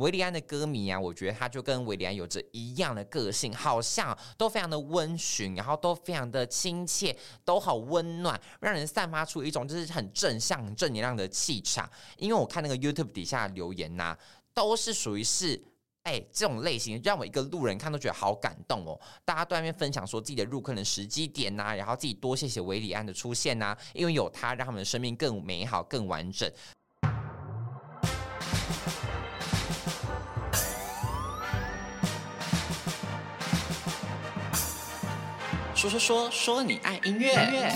韦礼安的歌迷啊，我觉得他就跟韦礼安有着一样的个性，好像都非常的温驯，然后都非常的亲切，都好温暖，让人散发出一种就是很正向、正能量的气场。因为我看那个 YouTube 底下留言呐、都是属于是。哎，这种类型让我一个路人看都觉得好感动哦！大家都在那边分享说自己的入坑的时机点呐、然后自己多谢谢韦礼安的出现呐、因为有他，让他们的生命更美好、更完整。说说说说你爱音乐。音乐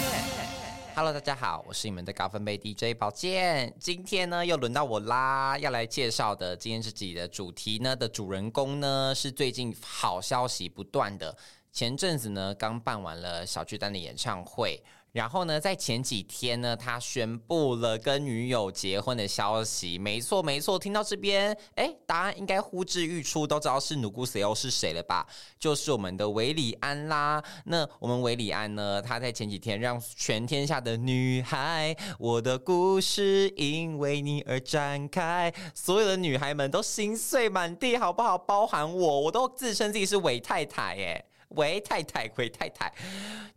Hello，大家好，我是你们的高分贝 DJ 宝剑。今天呢，又轮到我啦，要来介绍的今天这集的主题呢的主人公呢，是最近好消息不断的。前阵子呢，刚办完了小巨蛋的演唱会。然后呢，在前几天呢，他宣布了跟女友结婚的消息。没错，没错，听到这边，哎，答案应该呼之欲出，都知道是努古谁又是谁了吧？就是我们的韦礼安啦。那我们韦礼安呢，他在前几天让全天下的女孩，我的故事因为你而展开，所有的女孩们都心碎满地，好不好？包含我，我都自称自己是韦太太，耶。韦太太，韦太太，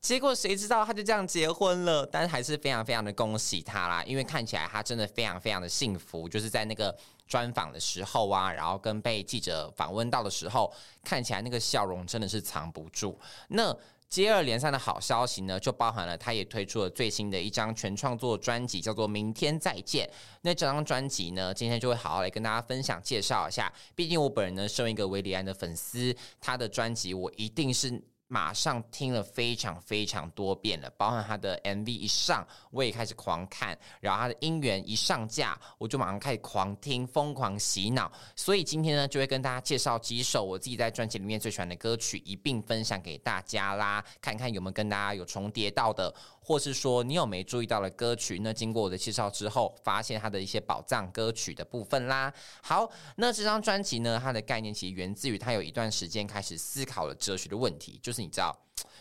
结果谁知道他就这样结婚了？但还是非常非常的恭喜他啦，因为看起来他真的非常非常的幸福，就是在那个专访的时候啊，然后跟被记者访问到的时候，看起来那个笑容真的是藏不住。那。接二连三的好消息呢，就包含了他也推出了最新的一张全创作专辑，叫做《明天再见》。那这张专辑呢，今天就会好好来跟大家分享介绍一下。毕竟我本人呢，身为一个韦礼安的粉丝，他的专辑我一定是。马上听了非常非常多遍了，包含他的 MV 一上，我也开始狂看，然后他的音源一上架，我就马上开始狂听，疯狂洗脑。所以今天呢，就会跟大家介绍几首我自己在专辑里面最喜欢的歌曲，一并分享给大家啦，看看有没有跟大家有重叠到的，或是说你有没注意到的歌曲。那经过我的介绍之后，发现他的一些宝藏歌曲的部分啦。好，那这张专辑呢，它的概念其实源自于他有一段时间开始思考了哲学的问题，就是。你知道，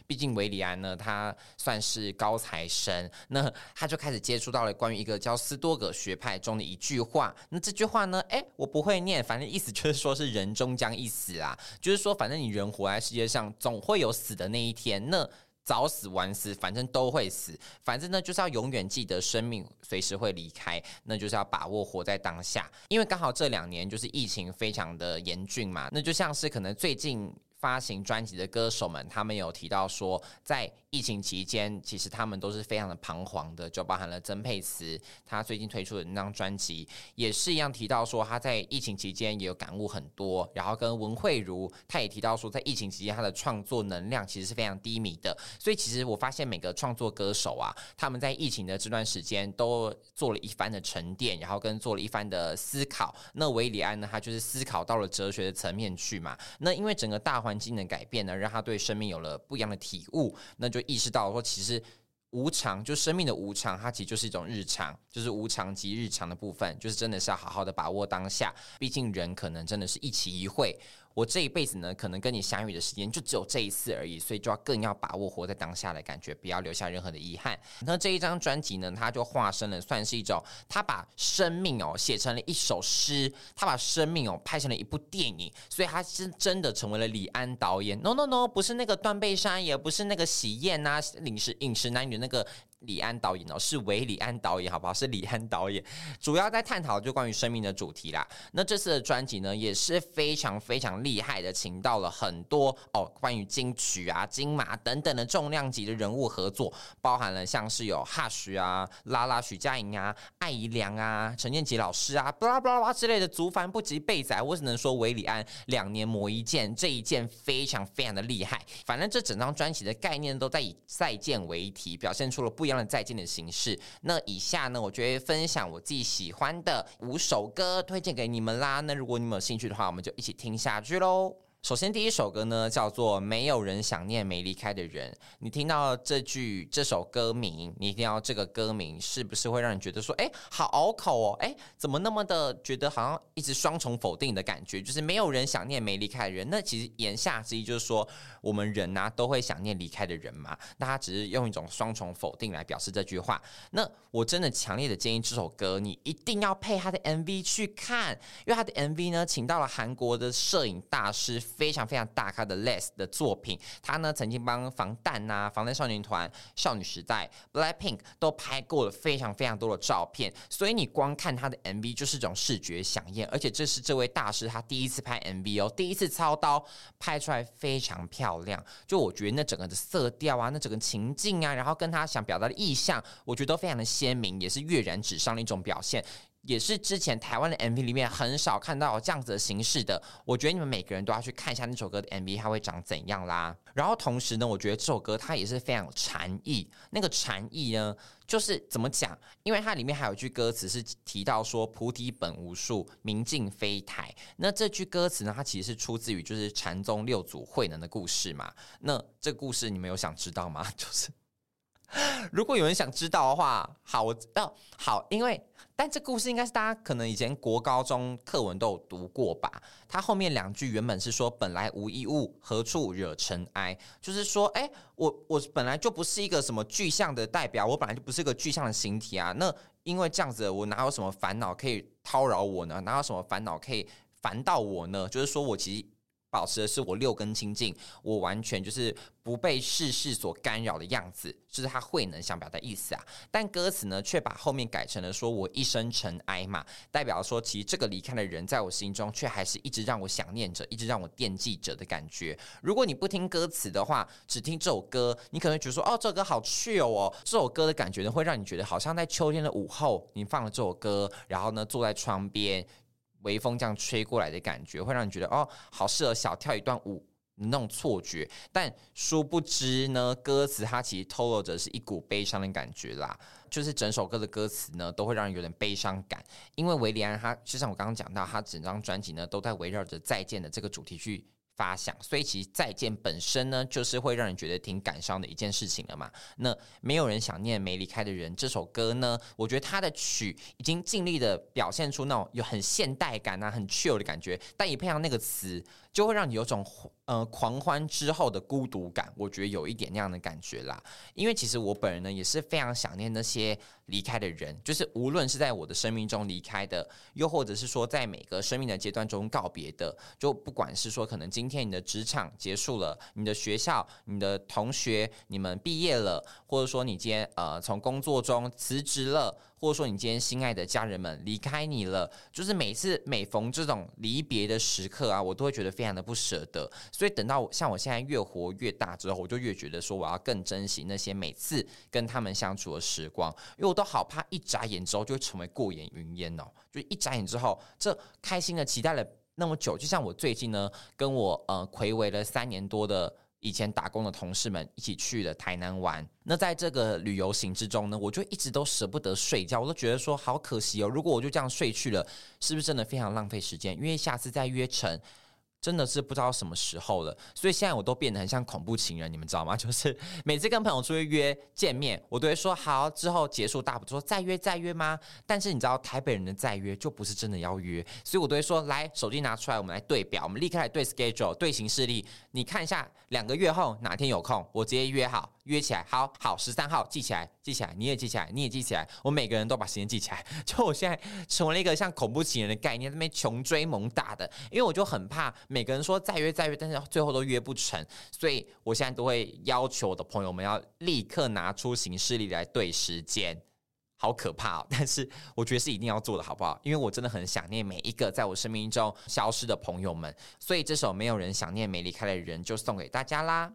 毕竟韦礼安呢，他算是高材生，那他就开始接触到了关于一个叫斯多葛学派中的一句话。那这句话呢，诶，我不会念，反正意思就是说是人终将一死啊，就是说反正你人活在世界上，总会有死的那一天。那早死晚死，反正都会死，反正呢就是要永远记得生命随时会离开，那就是要把握活在当下。因为刚好这两年就是疫情非常的严峻嘛，那就像是可能最近。发行专辑的歌手们，他们有提到说，在疫情期间，其实他们都是非常的彷徨的，就包含了曾沛慈，他最近推出的那张专辑，也是一样提到说，他在疫情期间也有感悟很多。然后跟文慧如，他也提到说，在疫情期间，他的创作能量其实是非常低迷的。所以，其实我发现每个创作歌手啊，他们在疫情的这段时间都做了一番的沉淀，然后跟做了一番的思考。那韦礼安呢，他就是思考到了哲学的层面去嘛。那因为整个大环境的改变呢，让他对生命有了不一样的体悟，那就意识到说，其实无常，就生命的无常，它其实就是一种日常，就是无常及日常的部分，就是真的是要好好的把握当下。毕竟人可能真的是一期一会。我这一辈子呢，可能跟你相遇的时间就只有这一次而已，所以就要更要把握活在当下的感觉，不要留下任何的遗憾。那这一张专辑呢，它就化身了，算是一种他把生命哦写成了一首诗，他把生命哦拍成了一部电影，所以他是真的成为了李安导演。No No No，不是那个断背山，也不是那个喜宴、啊，饮食饮食男女那个。李安导演哦，是韦礼安导演，好不好？是李安导演，主要在探讨就关于生命的主题啦。那这次的专辑呢，也是非常非常厉害的，请到了很多哦，关于金曲啊、金马等等的重量级的人物合作，包含了像是有 Hush 啊、拉拉、许佳莹啊、艾怡良啊、陈建骐老师啊，巴拉巴拉巴之类的，足繁不及备仔。我只能说韦礼安两年磨一剑，这一剑非常非常的厉害。反正这整张专辑的概念都在以再见为题，表现出了不。一样的再见的形式。那以下呢，我就会分享我自己喜欢的五首歌，推荐给你们啦。那如果你们有兴趣的话，我们就一起听下去喽。首先，第一首歌呢叫做《没有人想念没离开的人》。你听到这句这首歌名，你听到这个歌名，是不是会让你觉得说，哎，好拗口哦？哎，怎么那么的觉得好像一直双重否定的感觉？就是没有人想念没离开的人。那其实言下之意就是说，我们人呐、都会想念离开的人嘛。那他只是用一种双重否定来表示这句话。那我真的强烈的建议这首歌你一定要配他的 MV 去看，因为他的 MV 呢，请到了韩国的摄影大师。非常非常大咖的 Les 的作品，他呢曾经帮防弹呐、啊、防弹少年团、少女时代、Blackpink 都拍过了非常非常多的照片，所以你光看他的 MV 就是一种视觉饗宴，而且这是这位大师他第一次拍 MV 哦，第一次操刀拍出来非常漂亮，就我觉得那整个的色调啊，那整个情境啊，然后跟他想表达的意象，我觉得都非常的鲜明，也是跃然纸上的一种表现。也是之前台湾的 MV 里面很少看到这样子的形式的，我觉得你们每个人都要去看一下那首歌的 MV，它会长怎样啦。然后同时呢，我觉得这首歌它也是非常有禅意。那个禅意呢，就是怎么讲？因为它里面还有一句歌词是提到说“菩提本无树，明镜非台”。那这句歌词呢，它其实是出自于就是禅宗六祖慧能的故事嘛。那这故事你们有想知道吗？就是。如果有人想知道的话，好，我哦好，因为但这故事应该是大家可能以前国高中课文都有读过吧。它后面两句原本是说“本来无一物，何处惹尘埃”，就是说，哎，我我本来就不是一个什么具象的代表，我本来就不是一个具象的形体啊。那因为这样子，我哪有什么烦恼可以叨扰我呢？哪有什么烦恼可以烦到我呢？就是说我其实。保持的是我六根清净，我完全就是不被世事所干扰的样子，就是他慧能想表达意思啊。但歌词呢，却把后面改成了说我一生尘埃嘛，代表说其实这个离开的人，在我心中却还是一直让我想念着，一直让我惦记着的感觉。如果你不听歌词的话，只听这首歌，你可能觉得说哦，这首歌好趣哦，这首歌的感觉呢，会让你觉得好像在秋天的午后，你放了这首歌，然后呢，坐在窗边。微风这样吹过来的感觉，会让你觉得哦，好适合小跳一段舞那种错觉。但殊不知呢，歌词它其实透露着是一股悲伤的感觉啦。就是整首歌的歌词呢，都会让人有点悲伤感。因为韦礼安他，就像我刚刚讲到，他整张专辑呢，都在围绕着再见的这个主题去发想，所以其实再见本身呢，就是会让人觉得挺感伤的一件事情了嘛。那没有人想念没离开的人，这首歌呢，我觉得它的曲已经尽力的表现出那种有很现代感啊，很 chill 的感觉，但也配上那个词，就会让你有种呃狂欢之后的孤独感。我觉得有一点那样的感觉啦。因为其实我本人呢，也是非常想念那些离开的人，就是无论是在我的生命中离开的，又或者是说在每个生命的阶段中告别的，就不管是说可能今天你的职场结束了，你的学校、你的同学你们毕业了，或者说你今天呃从工作中辞职了，或者说你今天心爱的家人们离开你了，就是每次每逢这种离别的时刻啊，我都会觉得非常的不舍得。所以等到像我现在越活越大之后，我就越觉得说我要更珍惜那些每次跟他们相处的时光，因为我都好怕一眨眼之后就会成为过眼云烟哦。就一眨眼之后，这开心的期待了那么久，就像我最近呢，跟我呃睽违了三年多的以前打工的同事们一起去了台南玩。那在这个旅游行之中呢，我就一直都舍不得睡觉，我都觉得说好可惜哦。如果我就这样睡去了，是不是真的非常浪费时间？因为下次再约成。真的是不知道什么时候了，所以现在我都变得很像恐怖情人，你们知道吗？就是每次跟朋友出去约见面，我都会说好，之后结束大不说再约再约吗？但是你知道台北人的再约就不是真的要约，所以我都会说来，手机拿出来，我们来对表，我们立刻来对 schedule 对形式力，你看一下两个月后哪天有空，我直接约好。约起来，好好，十三号记起来，记起来，你也记起来，你也记起来，我每个人都把时间记起来。就我现在成为了一个像恐怖情人的概念，在那边穷追猛打的，因为我就很怕每个人说再约再约，但是最后都约不成，所以我现在都会要求我的朋友们要立刻拿出行事历来对时间，好可怕哦！但是我觉得是一定要做的，好不好？因为我真的很想念每一个在我生命中消失的朋友们，所以这首没有人想念没离开的人就送给大家啦。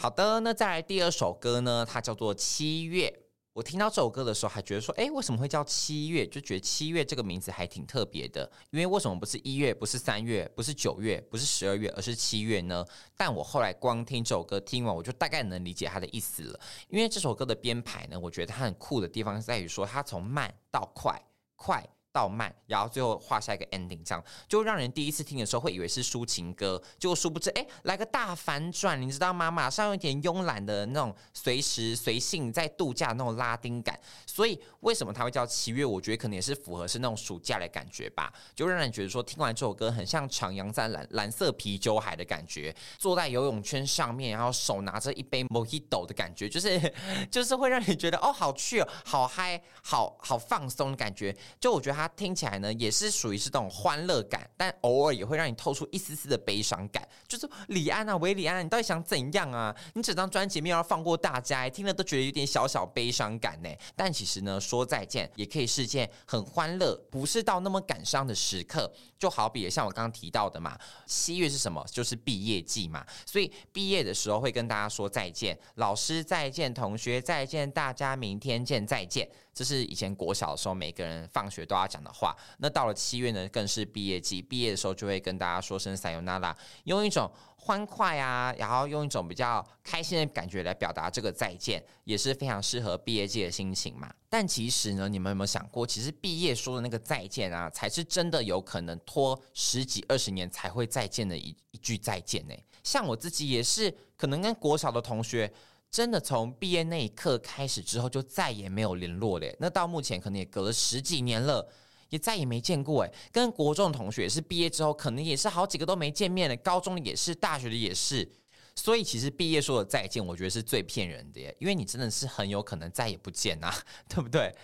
好的，那再来第二首歌呢？它叫做《七月》。我听到这首歌的时候，还觉得说，诶，为什么会叫七月？就觉得七月这个名字还挺特别的。因为为什么不是一月，不是三月，不是九月，不是十二月，而是七月呢？但我后来光听这首歌，听完我就大概能理解它的意思了。因为这首歌的编排呢，我觉得它很酷的地方在于说，它从慢到快，快到慢，然后最后画下一个 ending，这样就让人第一次听的时候会以为是抒情歌，结果殊不知，哎，来个大反转，你知道吗？马上有点慵懒的那种随时随性在度假那种拉丁感，所以为什么它会叫七月？我觉得可能也是符合是那种暑假的感觉吧，就让人觉得说听完这首歌很像徜徉在蓝蓝色啤酒海的感觉，坐在游泳圈上面，然后手拿着一杯 Mojito 的感觉，就是 就是会让你觉得哦，好去哦，好嗨，好好放松的感觉，就我觉得它。听起来呢，也是属于是这种欢乐感，但偶尔也会让你透出一丝丝的悲伤感。就是李安啊，韦礼安，你到底想怎样啊？你整张专辑没有要放过大家，听了都觉得有点小小悲伤感呢。但其实呢，说再见也可以是件很欢乐，不是到那么感伤的时刻。就好比像我刚刚提到的嘛，七月是什么？就是毕业季嘛，所以毕业的时候会跟大家说再见，老师再见，同学再见，大家明天见，再见。这是以前国小的时候每个人放学都要讲的话。那到了七月呢，更是毕业季，毕业的时候就会跟大家说声さよなら，用一种欢快啊，然后用一种比较开心的感觉来表达这个再见，也是非常适合毕业季的心情嘛。但其实呢，你们有没有想过，其实毕业说的那个再见啊，才是真的有可能拖十几二十年才会再见的一一句再见呢？像我自己也是，可能跟国小的同学。 真的从毕业那一刻开始之后，就再也没有联络嘞。那到目前可能也隔了十几年了，也再也没见过。哎，跟国中的同学也是毕业之后，可能也是好几个都没见面了。高中的也是，大学的也是。所以其实毕业说的再见，我觉得是最骗人的耶，因为你真的是很有可能再也不见呐，对不对？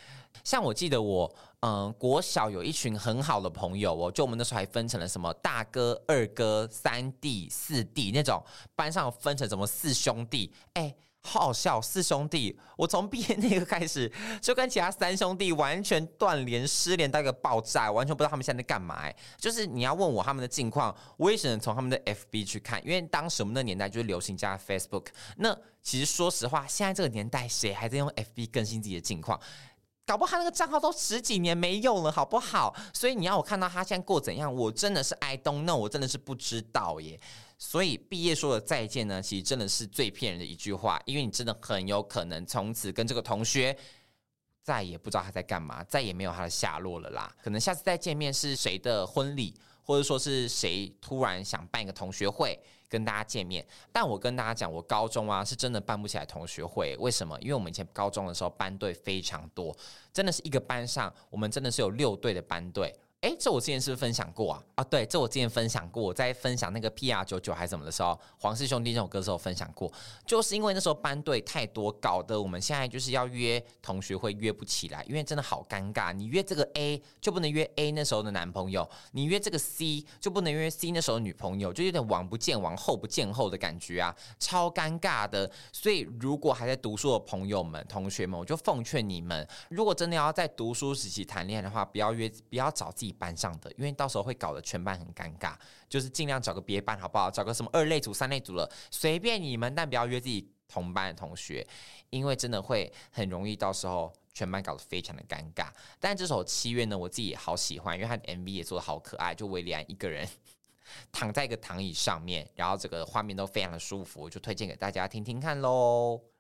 像我记得我，嗯，国小有一群很好的朋友哦，就我们那时候还分成了什么大哥、二哥、三弟、四弟那种，班上分成什么四兄弟，哎。好笑，四兄弟，我从毕业那个开始，就跟其他三兄弟完全断联、失联到一个爆炸，完全不知道他们现在在干嘛。就是你要问我他们的近况，我也只能从他们的 FB 去看，因为当时我们那年代就是流行加 Facebook。那其实说实话，现在这个年代谁还在用 FB 更新自己的近况？搞不好他那个账号都十几年没用了，好不好？所以你要我看到他现在过怎样，我真的是 I don't know，我真的是不知道耶。所以毕业说的再见呢，其实真的是最骗人的一句话，因为你真的很有可能从此跟这个同学再也不知道他在干嘛，再也没有他的下落了啦。可能下次再见面是谁的婚礼，或者说是谁突然想办一个同学会跟大家见面。但我跟大家讲，我高中啊是真的办不起来同学会，为什么？因为我们以前高中的时候班队非常多，真的是一个班上我们真的是有六队的班队。哎，这我之前是不是分享过啊？啊，对，这我之前分享过。我在分享那个 PR 九九还是什么的时候，黄氏兄弟这首歌的时候分享过。就是因为那时候班队太多，搞得我们现在就是要约同学会约不起来，因为真的好尴尬。你约这个 A 就不能约 A 那时候的男朋友，你约这个 C 就不能约 C 那时候的女朋友，就有点王不见王后不见后的感觉啊，超尴尬的。所以如果还在读书的朋友们、同学们，我就奉劝你们，如果真的要在读书时期谈恋爱的话，不要约，不要找自己班上的，因为到时候会搞得全班很尴尬，就是尽量找个别班好不好？找个什么二类组、三类组了，随便你们，但不要约自己同班的同学，因为真的会很容易到时候全班搞得非常的尴尬。但这首《七月》呢，我自己也好喜欢，因为它的 MV 也做得好可爱，就韦礼安一个人 躺在一个躺椅上面，然后这个画面都非常的舒服，就推荐给大家听听看喽。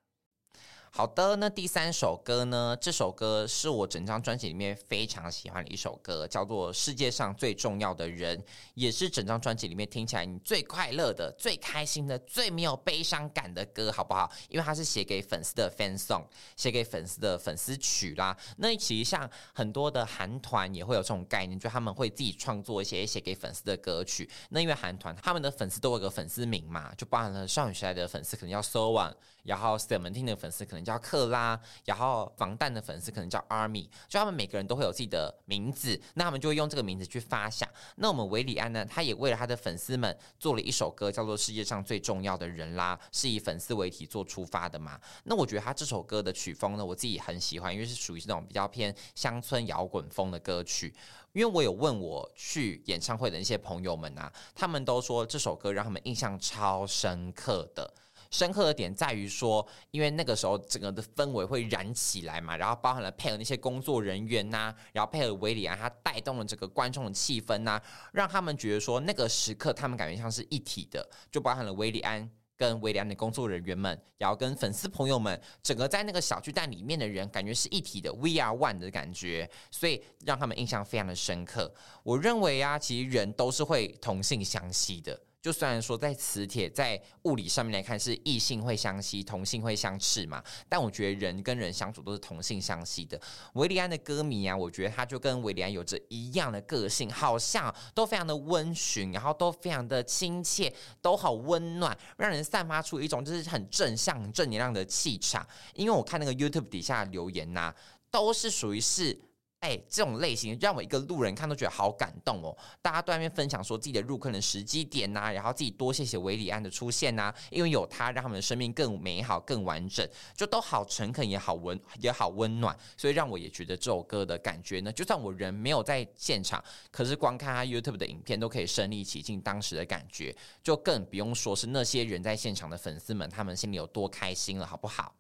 好的，那第三首歌呢？这首歌是我整张专辑里面非常喜欢的一首歌，叫做《世界上最重要的人》，也是整张专辑里面听起来你最快乐的、最开心的、最没有悲伤感的歌，好不好？因为它是写给粉丝的 fan song，写给粉丝的粉丝曲啦。那其实像很多的韩团也会有这种概念，就他们会自己创作一些写给粉丝的歌曲。那因为韩团他们的粉丝都有个粉丝名嘛，就包含了少女时代的粉丝可能叫 SO-ONE，然后 Seventeen 的粉丝可能叫克拉，然后防弹的粉丝可能叫 Army，就他们每个人都会有自己的名字，那他们就会用这个名字去发想。那我们韦礼安呢，他也为了他的粉丝们做了一首歌，叫做《世界上最重要的人》啦，是以粉丝为题做出发的嘛。那我觉得他这首歌的曲风呢，我自己很喜欢，因为是属于那种比较偏乡村摇滚风的歌曲。因为我有问我去演唱会的那些朋友们啊，他们都说这首歌让他们印象超深刻的。深刻的点在于说，因为那个时候整个的氛围会燃起来嘛，然后包含了配合那些工作人员呐、然后配合韦礼安，他带动了这个观众的气氛呐、让他们觉得说那个时刻他们感觉像是一体的，就包含了韦礼安跟韦礼安的工作人员们，然后跟粉丝朋友们，整个在那个小巨蛋里面的人，感觉是一体的，We are one 的感觉，所以让他们印象非常的深刻。我认为啊，其实人都是会同性相吸的。就虽然说在磁铁在物理上面来看是异性会相吸，同性会相斥嘛，但我觉得人跟人相处都是同性相吸的。韦礼安的歌迷啊，我觉得他就跟韦礼安有着一样的个性，好像都非常的温驯，然后都非常的亲切，都好温暖，让人散发出一种就是很正向、正能量的气场。因为我看那个 YouTube 底下留言呐、都是属于是。哎，这种类型让我一个路人看都觉得好感动哦！大家都在那边分享说自己的入坑的时机点呐、然后自己多谢谢韦礼安的出现呐、因为有他，让他们的生命更美好、更完整，就都好诚恳，也好温，也好温暖。所以让我也觉得这首歌的感觉呢，就算我人没有在现场，可是光看他 YouTube 的影片都可以身临其境当时的感觉，就更不用说是那些人在现场的粉丝们，他们心里有多开心了，好不好？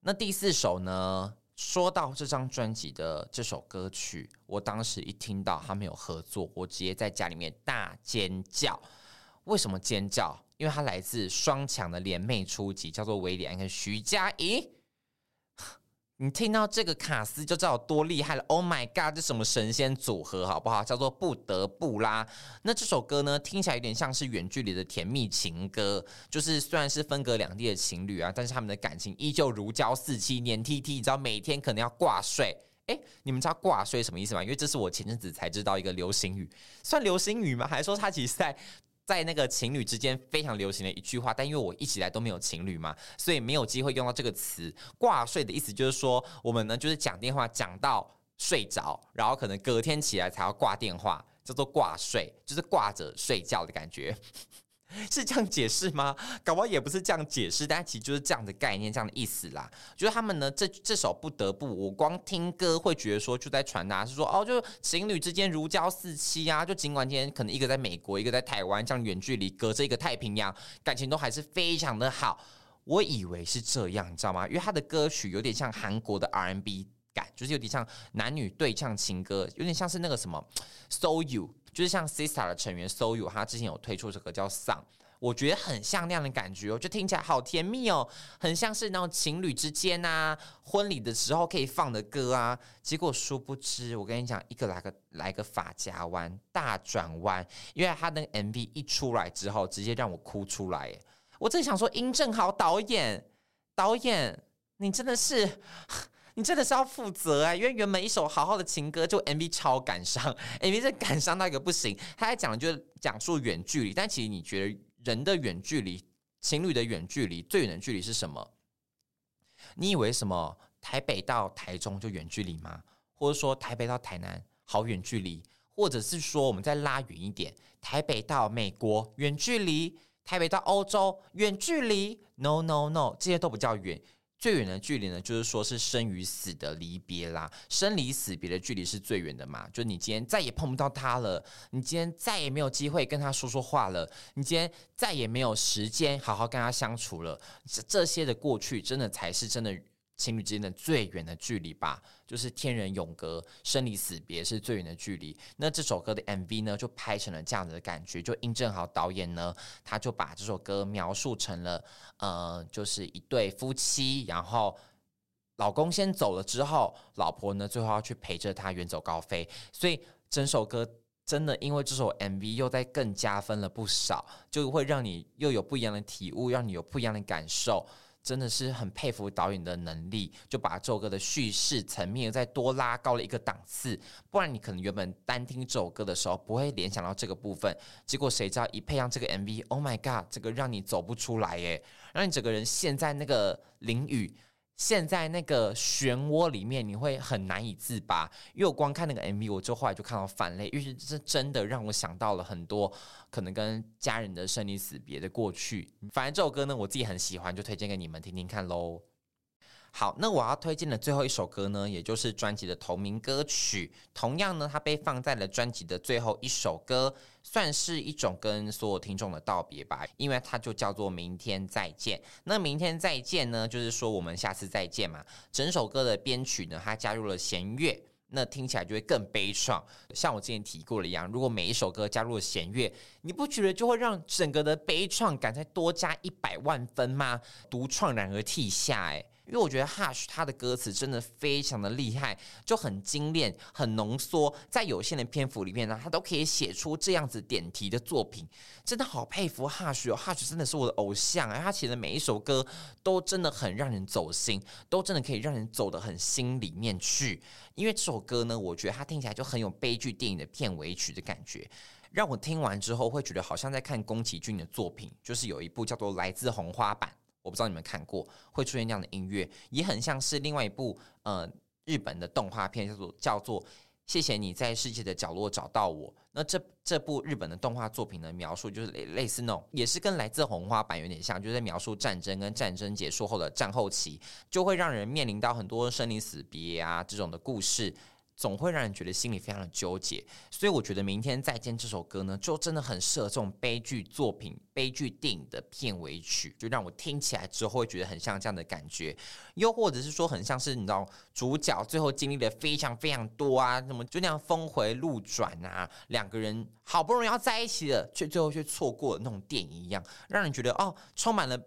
那第四首呢？说到这张专辑的这首歌曲，我当时一听到他们有合作，我直接在家里面大尖叫。为什么尖叫？因为它来自双强的联袂出击，叫做威廉跟徐佳莹。你听到这个卡斯就知道有多厉害了！Oh my god，这什么神仙组合，好不好？叫做不得不啦。那这首歌呢，听起来有点像是远距离的甜蜜情歌，就是虽然是分隔两地的情侣啊，但是他们的感情依旧如胶似漆、黏 T T。你知道每天可能要挂睡？诶，你们知道挂睡什么意思吗？因为这是我前阵子才知道一个流行语，算流行语吗？还是说它其实在？在那个情侣之间非常流行的一句话，但因为我一直以来都没有情侣嘛，所以没有机会用到这个词。挂睡的意思就是说，我们呢就是讲电话讲到睡着，然后可能隔天起来才要挂电话，叫做挂睡，就是挂着睡觉的感觉。是这样解释吗？搞不好也不是这样解释，但其实就是这样的概念，这样的意思啦。就是他们呢，这这首不得不，我光听歌会觉得说，就在传达是说，哦，就情侣之间如胶似漆啊。就尽管今天可能一个在美国，一个在台湾，这样远距离隔着一个太平洋，感情都还是非常的好。我以为是这样，你知道吗？因为他的歌曲有点像韩国的 R&B 感，就是有点像男女对唱情歌，有点像是那个什么 So You。就是像 Sista 的成员 Soyu，他之前有推出这个叫《Song》，我觉得很像那样的感觉哦，就听起来好甜蜜哦，很像是那种情侣之间啊，婚礼的时候可以放的歌啊。结果殊不知，我跟你讲，一个来个来个发夹弯，大转弯，因为他那个 MV 一出来之后，直接让我哭出来。我正想说，殷正豪导演，导演，你真的是。你真的是要负责啊！因为原本一首好好的情歌，就 MV 超感伤，MV 这感伤到一个不行。他在讲就是讲述远距离，但其实你觉得人的远距离、情侣的远距离，最远的距离是什么？你以为什么台北到台中就远距离吗？或者说台北到台南好远距离？或者是说我们再拉远一点，台北到美国远距离，台北到欧洲远距离？No No No，这些都不叫远。最远的距离呢，就是说是生与死的离别啦。生离死别的距离是最远的嘛，就你今天再也碰不到他了，你今天再也没有机会跟他说说话了，你今天再也没有时间好好跟他相处了。这这些的过去，真的才是真的。情侣之间的最远的距离吧，就是天人永隔，生离死别是最远的距离。那这首歌的 MV 呢，就拍成了这样子的感觉。就印证好导演呢，他就把这首歌描述成了，呃，就是一对夫妻，然后老公先走了之后，老婆呢最后要去陪着他远走高飞。所以整首歌真的因为这首 MV 又在更加分了不少，就会让你又有不一样的体悟，让你有不一样的感受。真的是很佩服导演的能力，就把这首歌的叙事层面再多拉高了一个档次。不然你可能原本单听这首歌的时候不会联想到这个部分，结果谁知道一配上这个 MV，Oh my God，这个让你走不出来耶，让你整个人陷在那个淋雨。陷在那个漩涡里面，你会很难以自拔。因为我光看那个 MV，我就后来就看到反泪，因为这真的让我想到了很多可能跟家人的生离死别的过去。反正这首歌呢，我自己很喜欢，就推荐给你们听听看喽。好，那我要推荐的最后一首歌呢，也就是专辑的同名歌曲。同样呢，它被放在了专辑的最后一首歌，算是一种跟所有听众的道别吧，因为它就叫做《明天再见》。那《明天再见》呢，就是说我们下次再见嘛。整首歌的编曲呢，它加入了弦乐。那听起来就会更悲怆。像我之前提过的一样，如果每一首歌加入了弦乐，你不觉得就会让整个的悲怆感再多加一百万分吗？独怆然而涕下，诶。因为我觉得 Hush 他的歌词真的非常的厉害，就很精炼、很浓缩，在有限的篇幅里面呢，他都可以写出这样子点题的作品，真的好佩服 Hush 哦，Hush 真的是我的偶像，他写的每一首歌都真的很让人走心，都真的可以让人走得很心里面去。因为这首歌呢，我觉得它听起来就很有悲剧电影的片尾曲的感觉，让我听完之后会觉得好像在看宫崎骏的作品，就是有一部叫做《来自红花坂》。我不知道你们看过，会出现这样的音乐，也很像是另外一部呃日本的动画片，叫做叫做《谢谢你在世界的角落找到我》。那这这部日本的动画作品的描述就是类类似那种，也是跟《来自红花版》有点像，就是在描述战争跟战争结束后的战后期，就会让人面临到很多生离死别啊这种的故事。总会让人觉得心里非常的纠结，所以我觉得《明天再见》这首歌呢，就真的很适合这种悲剧作品、悲剧电影的片尾曲，就让我听起来之后会觉得很像这样的感觉，又或者是说很像是你知道主角最后经历了非常非常多啊，什么就那样峰回路转啊，两个人好不容易要在一起了，却最后却错过了那种电影一样，让人觉得哦，充满了。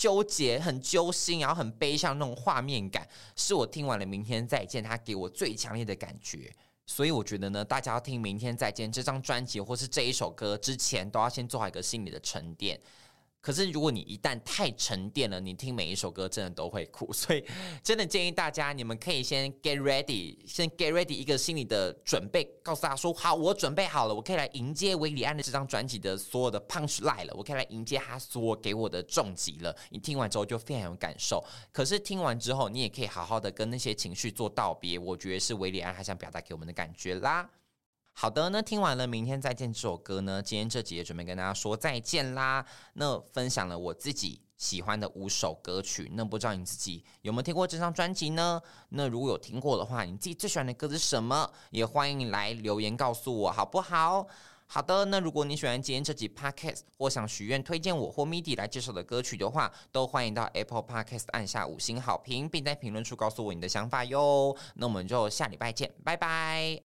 纠结，很揪心，然后很悲伤那种画面感，是我听完了《明天再见》，他给我最强烈的感觉。所以我觉得呢，大家要听《明天再见》这张专辑或是这一首歌之前，都要先做好一个心理的沉淀。可是，如果你一旦太沉淀了，你听每一首歌真的都会哭。所以，真的建议大家，你们可以先 get ready，先 get ready 一个心理的准备，告诉大家说：好，我准备好了，我可以来迎接韦礼安的这张专辑的所有的 punch line 了，我可以来迎接他所有给我的重击了。你听完之后就非常有感受。可是听完之后，你也可以好好的跟那些情绪做道别。我觉得是韦礼安他想表达给我们的感觉啦。好的，那听完了《明天再见》这首歌呢，今天这集也准备跟大家说再见啦。那分享了我自己喜欢的五首歌曲，那不知道你自己有没有听过这张专辑呢？那如果有听过的话，你自己最喜欢的歌是什么？也欢迎你来留言告诉我，好不好？好的，那如果你喜欢今天这集 Podcast 或想许愿推荐我或 MIDI 来介绍的歌曲的话，都欢迎到 Apple Podcast 按下五星好评，并在评论处告诉我你的想法哟。那我们就下礼拜见，拜拜。